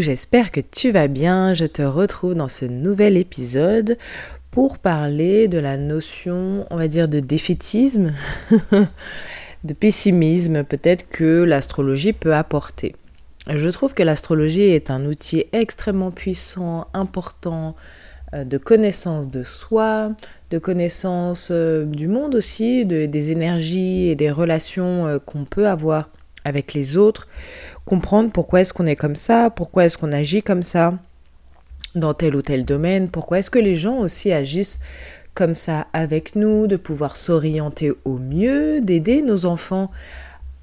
J'espère que tu vas bien. Je te retrouve dans ce nouvel épisode pour parler de la notion, on va dire, de défaitisme, de pessimisme peut-être que l'astrologie peut apporter. Je trouve que l'astrologie est un outil extrêmement puissant, important, euh, de connaissance de soi, de connaissance euh, du monde aussi, des énergies et des relations euh, qu'on peut avoir avec les autres, comprendre pourquoi est-ce qu'on est comme ça, pourquoi est-ce qu'on agit comme ça dans tel ou tel domaine, pourquoi est-ce que les gens aussi agissent comme ça avec nous, de pouvoir s'orienter au mieux, d'aider nos enfants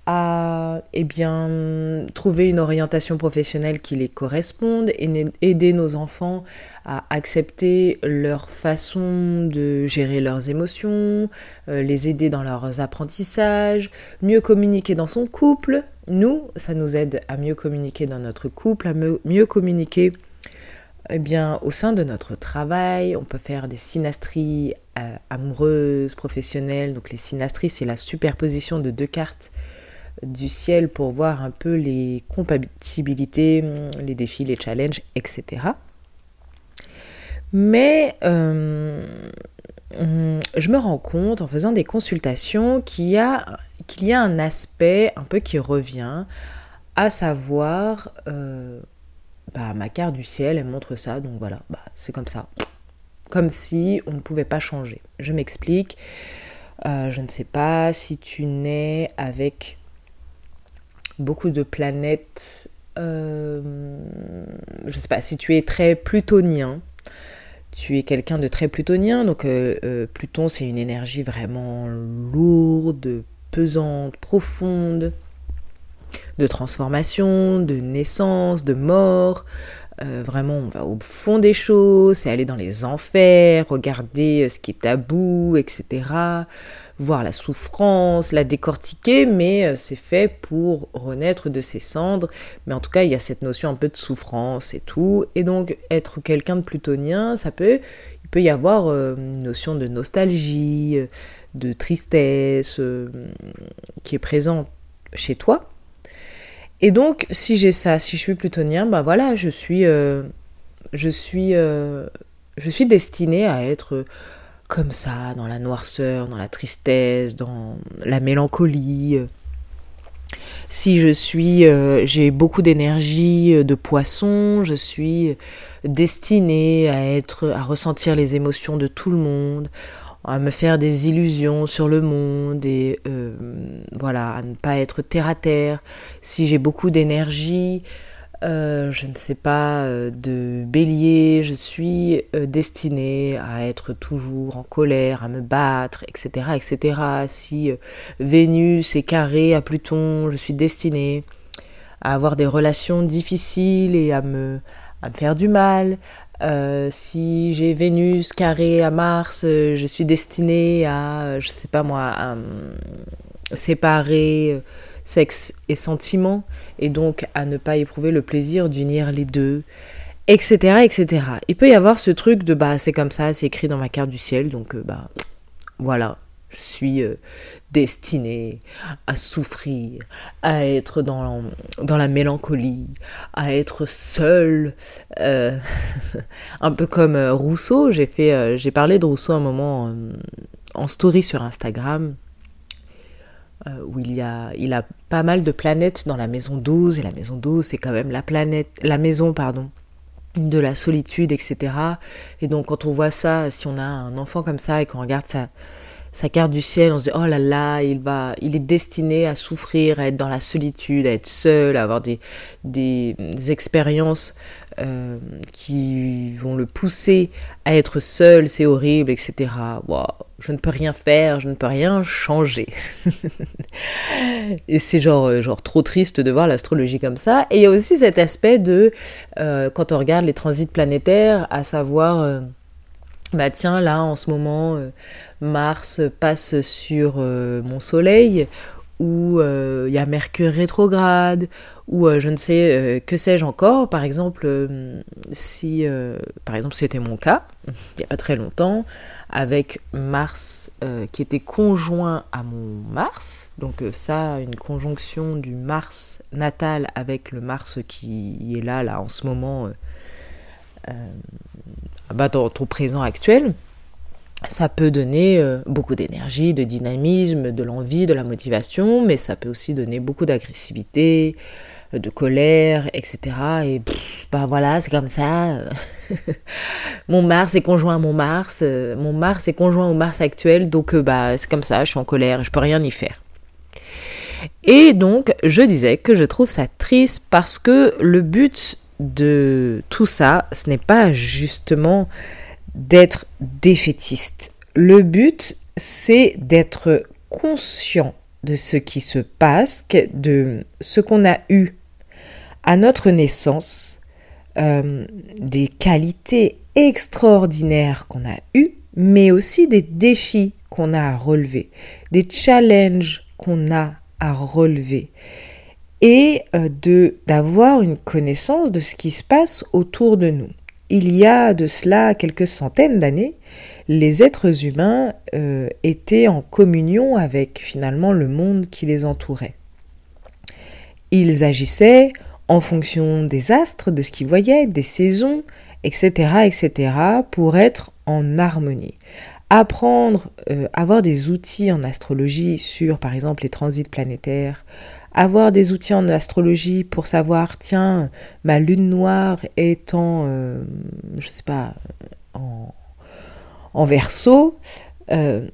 à eh bien, trouver une orientation professionnelle qui les corresponde, et aider nos enfants à accepter leur façon de gérer leurs émotions, euh, les aider dans leurs apprentissages, mieux communiquer dans son couple. Nous, ça nous aide à mieux communiquer dans notre couple, à mieux communiquer eh bien, au sein de notre travail, on peut faire des synastries euh, amoureuses, professionnelles. Donc les synastries, c'est la superposition de deux cartes du ciel pour voir un peu les compatibilités, les défis, les challenges, etc. Mais euh, je me rends compte en faisant des consultations qu'il y, a, qu'il y a un aspect un peu qui revient, à savoir, euh, bah, ma carte du ciel, elle montre ça, donc voilà, bah, c'est comme ça. Comme si on ne pouvait pas changer. Je m'explique. Euh, je ne sais pas si tu nais avec beaucoup de planètes. Euh, je sais pas si tu es très plutonien. Tu es quelqu'un de très plutonien, donc euh, euh, Pluton c'est une énergie vraiment lourde, pesante, profonde, de transformation, de naissance, de mort. Euh, vraiment, on va au fond des choses, c'est aller dans les enfers, regarder ce qui est tabou, etc voir la souffrance, la décortiquer, mais euh, c'est fait pour renaître de ses cendres. Mais en tout cas, il y a cette notion un peu de souffrance et tout. Et donc, être quelqu'un de plutonien, ça peut, il peut y avoir euh, une notion de nostalgie, euh, de tristesse qui est présente chez toi. Et donc, si j'ai ça, si je suis plutonien, bah voilà, je suis, je suis, je suis destinée à être comme ça, dans la noirceur, dans la tristesse, dans la mélancolie. Si je suis, euh, j'ai beaucoup d'énergie euh, de poisson, je suis destinée à être, à ressentir les émotions de tout le monde, à me faire des illusions sur le monde et euh, voilà, à ne pas être terre à terre. Si j'ai beaucoup d'énergie, euh, je ne sais pas, euh, de bélier, je suis euh, destinée à être toujours en colère, à me battre, etc. etc. Si Vénus est carré à Pluton, je suis destinée à avoir des relations difficiles et à me, faire du mal. si j'ai Vénus carré à Mars, je suis destinée à, je sais pas moi, à séparer sexe et sentiment, et donc à ne pas éprouver le plaisir d'unir les deux, etc., etc. Il peut y avoir ce truc de bah c'est comme ça, c'est écrit dans ma carte du ciel, donc euh, bah voilà, je suis euh, destinée à souffrir, à être dans, dans la mélancolie, à être seule, euh, un peu comme Rousseau. J'ai fait, j'ai parlé de Rousseau un moment en story sur Instagram. Euh, où il y a, il a pas mal de planètes dans la maison 12, et la maison 12, c'est quand même la planète, la maison, pardon, de la solitude, etc. Et donc quand on voit ça, si on a un enfant comme ça et qu'on regarde sa, sa carte du ciel, on se dit oh là là, il va, il est destiné à souffrir, à être dans la solitude, à être seul, à avoir des, des, expériences euh, qui vont le pousser à être seul, c'est horrible, etc. Wow, je ne peux rien faire, je ne peux rien changer. et c'est genre, euh, genre trop triste de voir l'astrologie comme ça. Et il y a aussi cet aspect de, euh, quand on regarde les transits planétaires, à savoir, bah tiens, là en ce moment, Mars passe sur mon Soleil, où il y a Mercure rétrograde, ou euh, je ne sais euh, que sais-je encore. Par exemple, euh, si par exemple c'était mon cas, il n'y a pas très longtemps, avec Mars qui était conjoint à mon Mars, donc ça, une conjonction du Mars natal avec le Mars qui est là, là en ce moment, bah, dans ton présent actuel ça peut donner beaucoup d'énergie, de dynamisme, de l'envie, de la motivation, mais ça peut aussi donner beaucoup d'agressivité, de colère, etc. Et bah voilà, c'est comme ça. mon Mars est conjoint à mon Mars, euh, mon Mars est conjoint au Mars actuel, donc euh, bah c'est comme ça, je suis en colère, je peux rien y faire. Et donc je disais que je trouve ça triste parce que le but de tout ça, ce n'est pas justement d'être défaitiste. Le but, c'est d'être conscient de ce qui se passe, de ce qu'on a eu à notre naissance euh, des qualités extraordinaires qu'on a eues, mais aussi des défis qu'on a à relever, des challenges qu'on a à relever et euh, d'avoir une connaissance de ce qui se passe autour de nous. Il y a de cela quelques centaines d'années, les êtres humains euh, étaient en communion avec finalement le monde qui les entourait. Ils agissaient en fonction des astres, de ce qu'ils voyaient, des saisons, etc., etc., pour être en harmonie. Apprendre, euh, avoir des outils en astrologie sur, par exemple, les transits planétaires, avoir des outils en astrologie pour savoir, tiens, ma lune noire est en, euh, je sais pas, en, en verso, euh,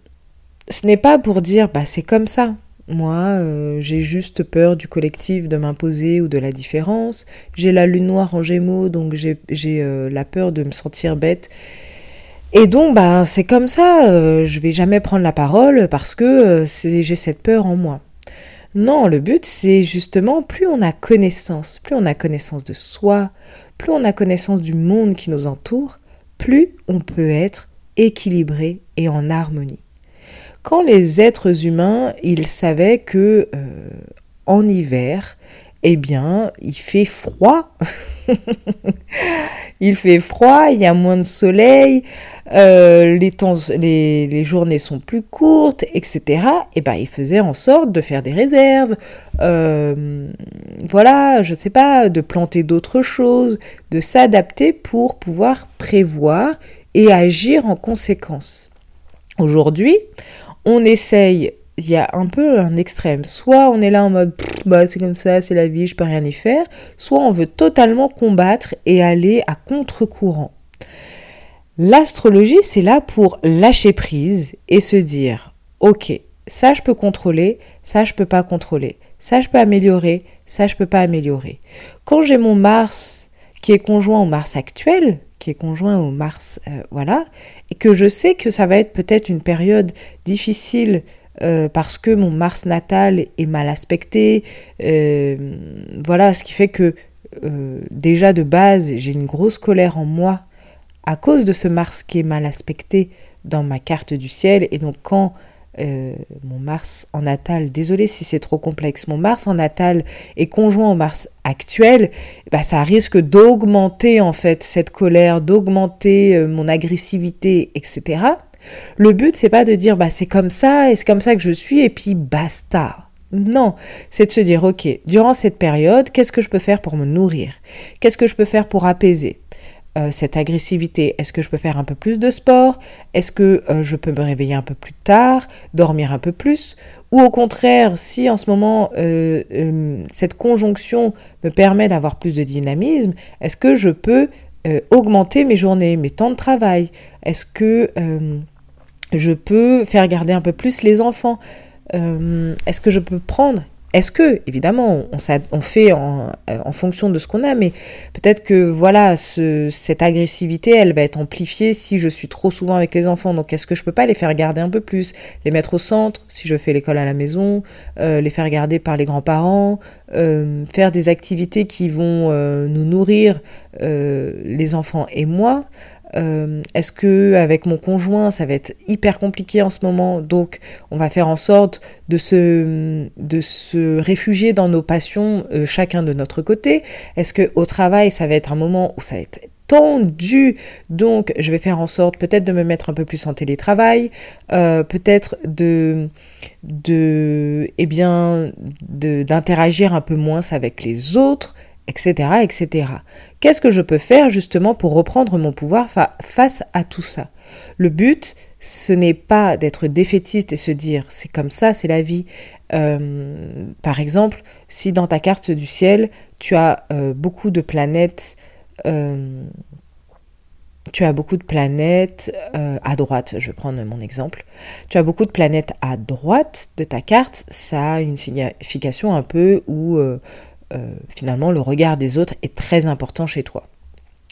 ce n'est pas pour dire, bah c'est comme ça. Moi, euh, j'ai juste peur du collectif, de m'imposer ou de la différence. J'ai la lune noire en gémeaux, donc j'ai la peur de me sentir bête. Et donc, bah, c'est comme ça, euh, je vais jamais prendre la parole parce que j'ai cette peur en moi. Non, le but, c'est justement, plus on a connaissance, plus on a connaissance de soi, plus on a connaissance du monde qui nous entoure, plus on peut être équilibré et en harmonie quand les êtres humains, ils savaient que euh, en hiver, eh bien, il fait froid. il fait froid, il y a moins de soleil, euh, les, temps, les, journées sont plus courtes, etc. Et eh ben, ils faisaient en sorte de faire des réserves, euh, voilà, je sais pas, de planter d'autres choses, de s'adapter pour pouvoir prévoir et agir en conséquence. Aujourd'hui, on essaye, il y a un peu un extrême. Soit on est là en mode, bah c'est comme ça, c'est la vie, je peux rien y faire. Soit on veut totalement combattre et aller à contre-courant. L'astrologie, c'est là pour lâcher prise et se dire, ok, ça je peux contrôler, ça je peux pas contrôler, ça je peux améliorer, ça je peux pas améliorer. Quand j'ai mon Mars qui est conjoint au Mars actuel, qui est conjoint au Mars, euh, voilà, et que je sais que ça va être peut-être une période difficile euh, parce que mon Mars natal est mal aspecté, euh, voilà, ce qui fait que déjà de base j'ai une grosse colère en moi à cause de ce Mars qui est mal aspecté dans ma carte du ciel, et donc quand euh, mon Mars en natal, désolé si c'est trop complexe, mon Mars en natal est conjoint au Mars actuel, bah, ça risque d'augmenter en fait cette colère, d'augmenter euh, mon agressivité, etc. Le but c'est pas de dire bah c'est comme ça et c'est comme ça que je suis et puis basta. Non, c'est de se dire ok, durant cette période, qu'est-ce que je peux faire pour me nourrir? Qu'est-ce que je peux faire pour apaiser? Euh, cette agressivité Est-ce que je peux faire un peu plus de sport? Est-ce que euh, je peux me réveiller un peu plus tard, dormir un peu plus? Ou au contraire, si en ce moment euh, cette conjonction me permet d'avoir plus de dynamisme, est-ce que je peux augmenter mes journées, mes temps de travail? Est-ce que je peux faire garder un peu plus les enfants Est-ce que je peux prendre? Est-ce que, évidemment, on, fait euh, en, fonction de ce qu'on a, mais peut-être que voilà, cette agressivité, elle va être amplifiée si je suis trop souvent avec les enfants. Donc, est-ce que je peux pas les faire garder un peu plus, les mettre au centre si je fais l'école à la maison, euh, les faire garder par les grands-parents, euh, faire des activités qui vont nous nourrir les enfants et moi. Euh, est-ce que avec mon conjoint ça va être hyper compliqué en ce moment? Donc on va faire en sorte de se de se réfugier dans nos passions euh, chacun de notre côté. Est-ce que au travail ça va être un moment où ça va être tendu? Donc je vais faire en sorte peut-être de me mettre un peu plus en télétravail euh, peut-être de de eh bien d'interagir un peu moins avec les autres etc., etc. Qu'est-ce que je peux faire justement pour reprendre mon pouvoir face à tout ça? Le but, ce n'est pas d'être défaitiste et se dire c'est comme ça, c'est la vie. Euh, par exemple, si dans ta carte du ciel, tu as euh, beaucoup de planètes, euh, tu as beaucoup de planètes à droite, je vais prendre mon exemple, tu as beaucoup de planètes à droite de ta carte, ça a une signification un peu où finalement, le regard des autres est très important chez toi.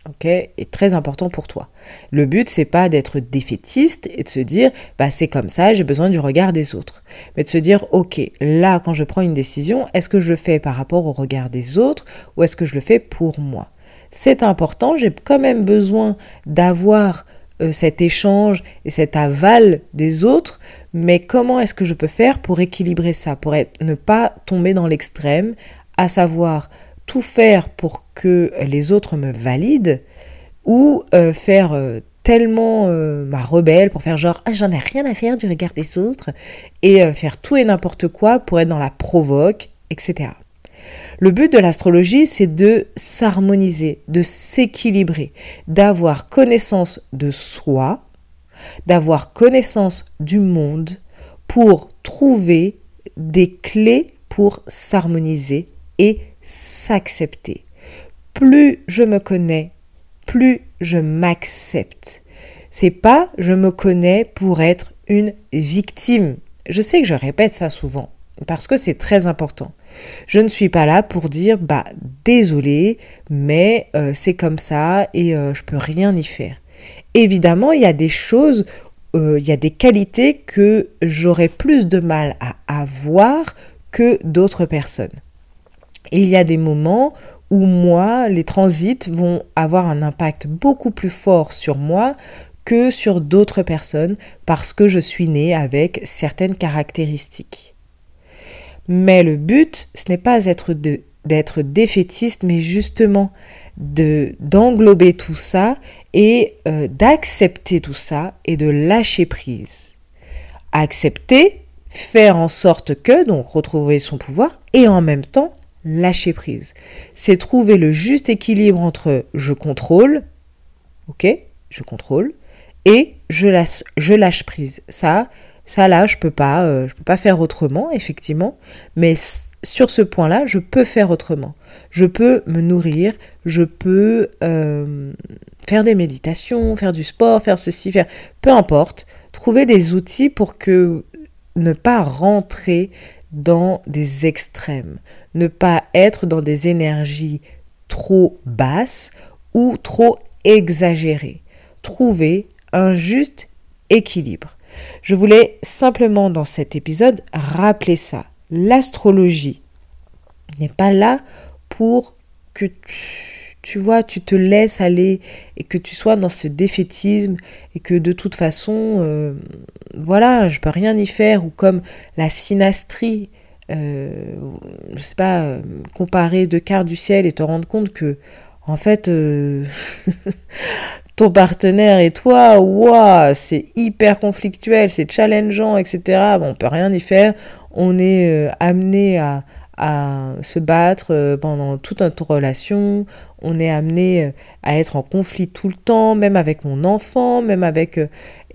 Ok, est très important pour toi. Le but, c'est pas d'être défaitiste et de se dire, bah c'est comme ça, j'ai besoin du regard des autres. Mais de se dire, ok, là, quand je prends une décision, est-ce que je le fais par rapport au regard des autres ou est-ce que je le fais pour moi? C'est important, j'ai quand même besoin d'avoir euh, cet échange et cet aval des autres, mais comment est-ce que je peux faire pour équilibrer ça, pour ne pas tomber dans l'extrême, à savoir tout faire pour que les autres me valident ou euh, faire euh, tellement euh, ma rebelle pour faire genre ah, j'en ai rien à faire du regard des autres et faire tout et n'importe quoi pour être dans la provoque, etc. Le but de l'astrologie, c'est de s'harmoniser, de s'équilibrer, d'avoir connaissance de soi, d'avoir connaissance du monde pour trouver des clés pour s'harmoniser et s'accepter. Plus je me connais, plus je m'accepte. C'est pas je me connais pour être une victime. Je sais que je répète ça souvent parce que c'est très important. Je ne suis pas là pour dire bah désolé, mais euh, c'est comme ça et euh, je peux rien y faire. Évidemment, il y a des choses, euh, il y a des qualités que j'aurais plus de mal à avoir que d'autres personnes il y a des moments où moi, les transits vont avoir un impact beaucoup plus fort sur moi que sur d'autres personnes parce que je suis née avec certaines caractéristiques. Mais le but, ce n'est pas d'être défaitiste, mais justement de d'englober tout ça et euh, d'accepter tout ça et de lâcher prise. Accepter, faire en sorte que, donc retrouver son pouvoir, et en même temps lâcher prise. C'est trouver le juste équilibre entre je contrôle, ok, je contrôle, et je lâche, je lâche prise. Ça, ça là, je peux pas, euh, je peux pas faire autrement, effectivement, mais sur ce point-là, je peux faire autrement. Je peux me nourrir, je peux euh, faire des méditations, faire du sport, faire ceci, faire peu importe, trouver des outils pour que ne pas rentrer dans des extrêmes, ne pas être dans des énergies trop basses ou trop exagérées. Trouver un juste équilibre. Je voulais simplement dans cet épisode rappeler ça. L'astrologie n'est pas là pour que tu, vois, tu te laisses aller et que tu sois dans ce défaitisme et que de toute façon, euh, voilà, je peux rien y faire ou comme la synastrie euh, je sais pas, euh, comparer deux quarts du ciel et te rendre compte que, en fait, euh, ton partenaire et toi, waouh, c'est hyper conflictuel, c'est challengeant, etc. Bon, on peut rien y faire. On est amené à, à se battre pendant toute notre relation. On est amené à être en conflit tout le temps, même avec mon enfant, même avec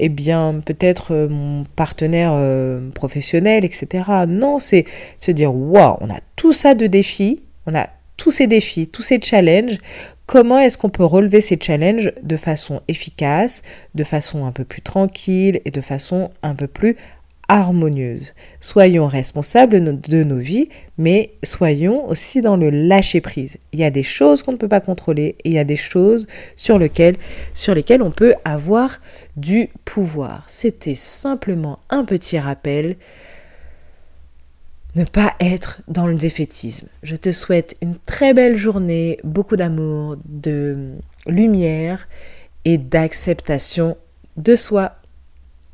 eh bien, peut-être euh, mon partenaire euh, professionnel, etc. Non, c'est se dire, waouh, on a tout ça de défis, on a tous ces défis, tous ces challenges. comment est-ce qu'on peut relever ces challenges de façon efficace, de façon un peu plus tranquille et de façon un peu plus harmonieuse. Soyons responsables de nos vies, mais soyons aussi dans le lâcher-prise. Il y a des choses qu'on ne peut pas contrôler et il y a des choses sur lesquelles, sur lesquelles on peut avoir du pouvoir. C'était simplement un petit rappel. Ne pas être dans le défaitisme. Je te souhaite une très belle journée, beaucoup d'amour, de lumière et d'acceptation de soi.